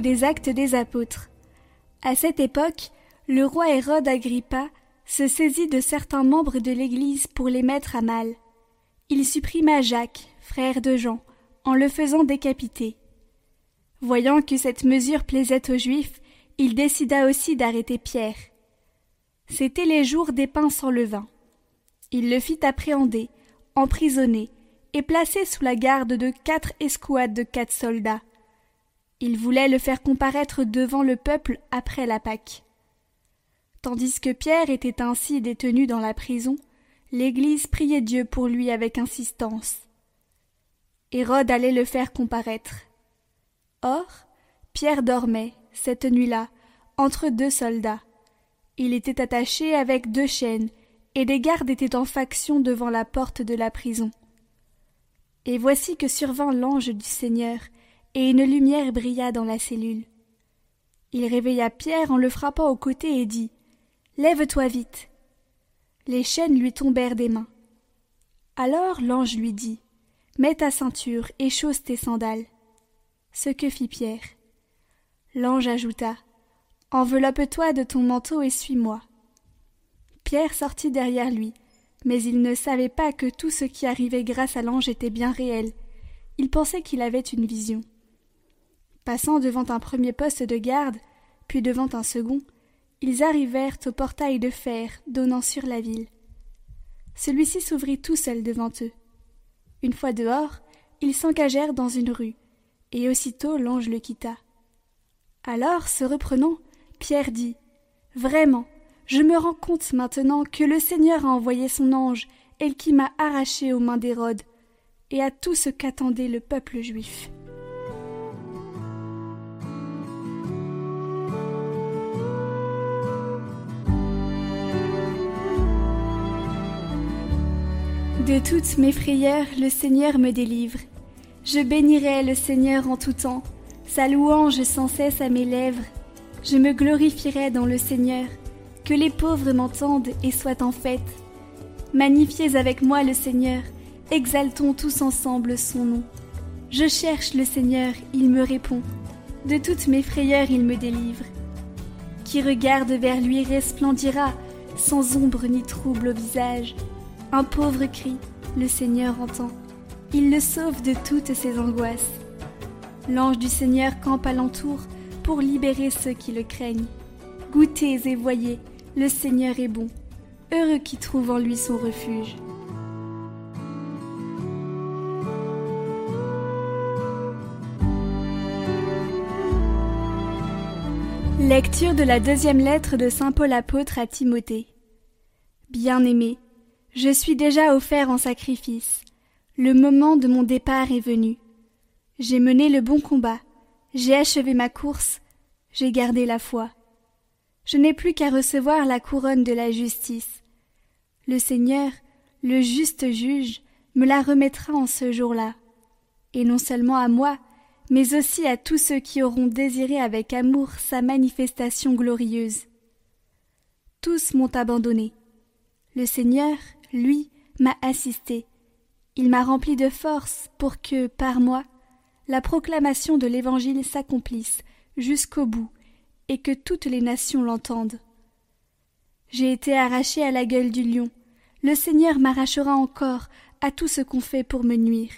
des actes des apôtres. À cette époque, le roi Hérode Agrippa se saisit de certains membres de l'Église pour les mettre à mal. Il supprima Jacques, frère de Jean, en le faisant décapiter. Voyant que cette mesure plaisait aux Juifs, il décida aussi d'arrêter Pierre. C'étaient les jours des pains sans levain. Il le fit appréhender, emprisonner, et placer sous la garde de quatre escouades de quatre soldats. Il voulait le faire comparaître devant le peuple après la Pâque. Tandis que Pierre était ainsi détenu dans la prison, l'Église priait Dieu pour lui avec insistance. Hérode allait le faire comparaître. Or, Pierre dormait, cette nuit-là, entre deux soldats. Il était attaché avec deux chaînes, et des gardes étaient en faction devant la porte de la prison. Et voici que survint l'ange du Seigneur, et une lumière brilla dans la cellule. Il réveilla Pierre en le frappant au côté et dit Lève-toi vite. Les chaînes lui tombèrent des mains. Alors l'ange lui dit Mets ta ceinture et chausse tes sandales. Ce que fit Pierre. L'ange ajouta Enveloppe-toi de ton manteau et suis-moi. Pierre sortit derrière lui, mais il ne savait pas que tout ce qui arrivait grâce à l'ange était bien réel. Il pensait qu'il avait une vision. Passant devant un premier poste de garde, puis devant un second, ils arrivèrent au portail de fer donnant sur la ville. Celui-ci s'ouvrit tout seul devant eux. Une fois dehors, ils s'engagèrent dans une rue, et aussitôt l'ange le quitta. Alors, se reprenant, Pierre dit Vraiment, je me rends compte maintenant que le Seigneur a envoyé son ange, et qui m'a arraché aux mains d'Hérode, et à tout ce qu'attendait le peuple juif. De toutes mes frayeurs, le Seigneur me délivre. Je bénirai le Seigneur en tout temps, sa louange sans cesse à mes lèvres. Je me glorifierai dans le Seigneur, que les pauvres m'entendent et soient en fête. Magnifiez avec moi le Seigneur, exaltons tous ensemble son nom. Je cherche le Seigneur, il me répond. De toutes mes frayeurs, il me délivre. Qui regarde vers lui resplendira, sans ombre ni trouble au visage. Un pauvre cri, le Seigneur entend. Il le sauve de toutes ses angoisses. L'ange du Seigneur campe alentour pour libérer ceux qui le craignent. Goûtez et voyez, le Seigneur est bon. Heureux qui trouve en lui son refuge. Lecture de la deuxième lettre de Saint Paul apôtre à Timothée. Bien-aimé, je suis déjà offert en sacrifice. Le moment de mon départ est venu. J'ai mené le bon combat, j'ai achevé ma course, j'ai gardé la foi. Je n'ai plus qu'à recevoir la couronne de la justice. Le Seigneur, le juste juge, me la remettra en ce jour-là. Et non seulement à moi, mais aussi à tous ceux qui auront désiré avec amour sa manifestation glorieuse. Tous m'ont abandonné. Le Seigneur, lui, m'a assisté. Il m'a rempli de force pour que, par moi, la proclamation de l'Évangile s'accomplisse jusqu'au bout et que toutes les nations l'entendent. J'ai été arraché à la gueule du lion. Le Seigneur m'arrachera encore à tout ce qu'on fait pour me nuire.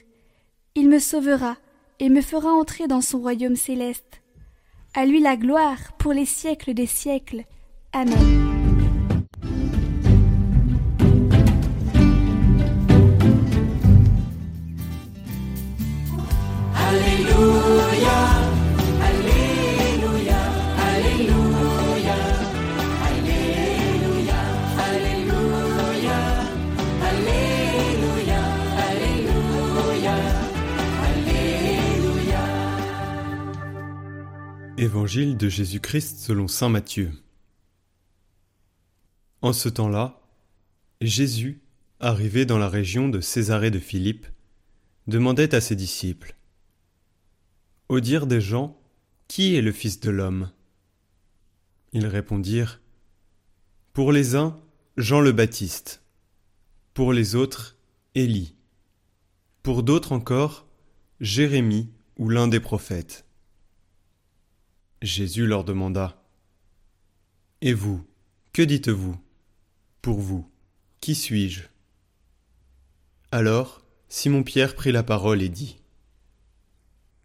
Il me sauvera et me fera entrer dans son royaume céleste. À lui la gloire pour les siècles des siècles. Amen. Évangile de Jésus-Christ selon Saint Matthieu. En ce temps-là, Jésus, arrivé dans la région de Césarée de Philippe, demandait à ses disciples Au dire des gens, qui est le Fils de l'homme? Ils répondirent Pour les uns, Jean le Baptiste, pour les autres, Élie, pour d'autres encore, Jérémie ou l'un des prophètes. Jésus leur demanda Et vous, que dites-vous Pour vous, qui suis-je? Alors Simon-Pierre prit la parole et dit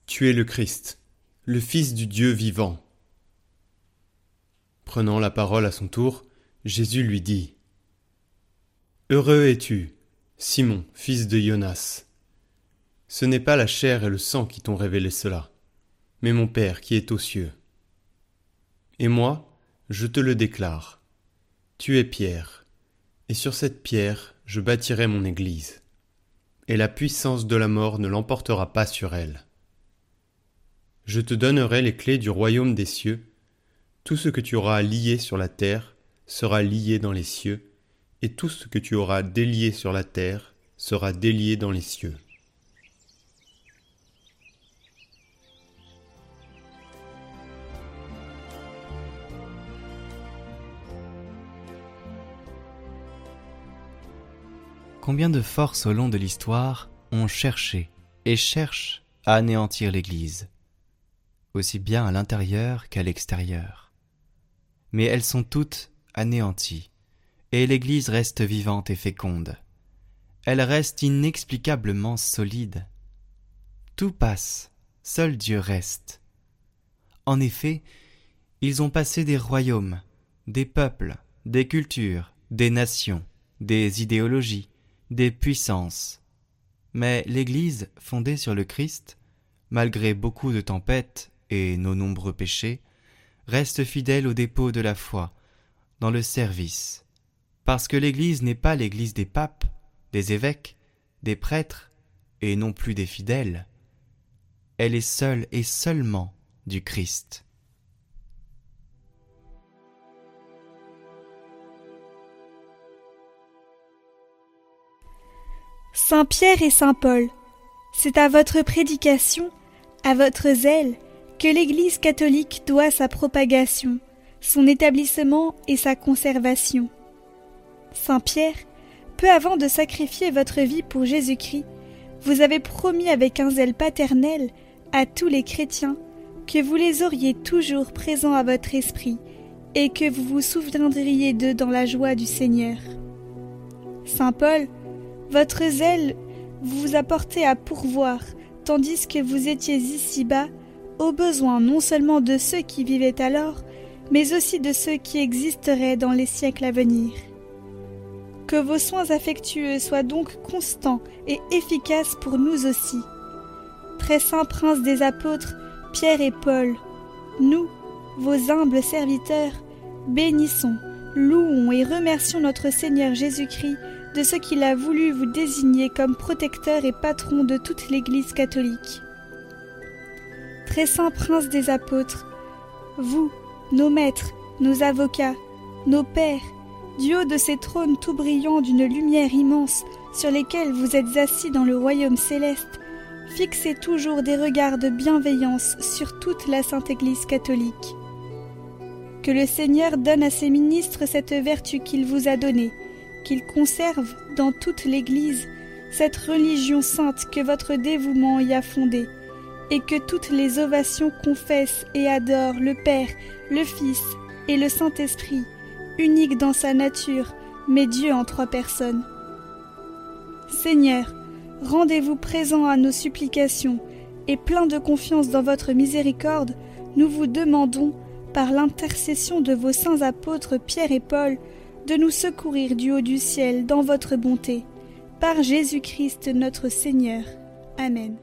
Tu es le Christ, le Fils du Dieu vivant. Prenant la parole à son tour, Jésus lui dit Heureux es-tu, Simon, fils de Jonas. Ce n'est pas la chair et le sang qui t'ont révélé cela, mais mon Père qui est aux cieux. Et moi, je te le déclare. Tu es Pierre, et sur cette pierre je bâtirai mon Église, et la puissance de la mort ne l'emportera pas sur elle. Je te donnerai les clés du royaume des cieux, tout ce que tu auras lié sur la terre sera lié dans les cieux, et tout ce que tu auras délié sur la terre sera délié dans les cieux. Combien de forces au long de l'histoire ont cherché et cherchent à anéantir l'Église, aussi bien à l'intérieur qu'à l'extérieur. Mais elles sont toutes anéanties, et l'Église reste vivante et féconde. Elle reste inexplicablement solide. Tout passe, seul Dieu reste. En effet, ils ont passé des royaumes, des peuples, des cultures, des nations, des idéologies, des puissances. Mais l'Église, fondée sur le Christ, malgré beaucoup de tempêtes et nos nombreux péchés, reste fidèle au dépôt de la foi, dans le service, parce que l'Église n'est pas l'Église des papes, des évêques, des prêtres, et non plus des fidèles. Elle est seule et seulement du Christ. Saint Pierre et Saint Paul, c'est à votre prédication, à votre zèle, que l'Église catholique doit sa propagation, son établissement et sa conservation. Saint Pierre, peu avant de sacrifier votre vie pour Jésus-Christ, vous avez promis avec un zèle paternel à tous les chrétiens que vous les auriez toujours présents à votre esprit et que vous vous souviendriez d'eux dans la joie du Seigneur. Saint Paul, votre zèle vous a porté à pourvoir, tandis que vous étiez ici-bas, aux besoins non seulement de ceux qui vivaient alors, mais aussi de ceux qui existeraient dans les siècles à venir. Que vos soins affectueux soient donc constants et efficaces pour nous aussi. Très saint prince des apôtres, Pierre et Paul, nous, vos humbles serviteurs, bénissons, louons et remercions notre Seigneur Jésus-Christ de ce qu'il a voulu vous désigner comme protecteur et patron de toute l'Église catholique. Très saint prince des apôtres, vous, nos maîtres, nos avocats, nos pères, du haut de ces trônes tout brillants d'une lumière immense sur lesquels vous êtes assis dans le royaume céleste, fixez toujours des regards de bienveillance sur toute la Sainte Église catholique. Que le Seigneur donne à ses ministres cette vertu qu'il vous a donnée, qu'il conserve dans toute l'Église cette religion sainte que votre dévouement y a fondée, et que toutes les ovations confessent et adorent le Père, le Fils et le Saint-Esprit, unique dans sa nature, mais Dieu en trois personnes. Seigneur, rendez-vous présent à nos supplications, et plein de confiance dans votre miséricorde, nous vous demandons, par l'intercession de vos saints apôtres Pierre et Paul, de nous secourir du haut du ciel dans votre bonté. Par Jésus-Christ notre Seigneur. Amen.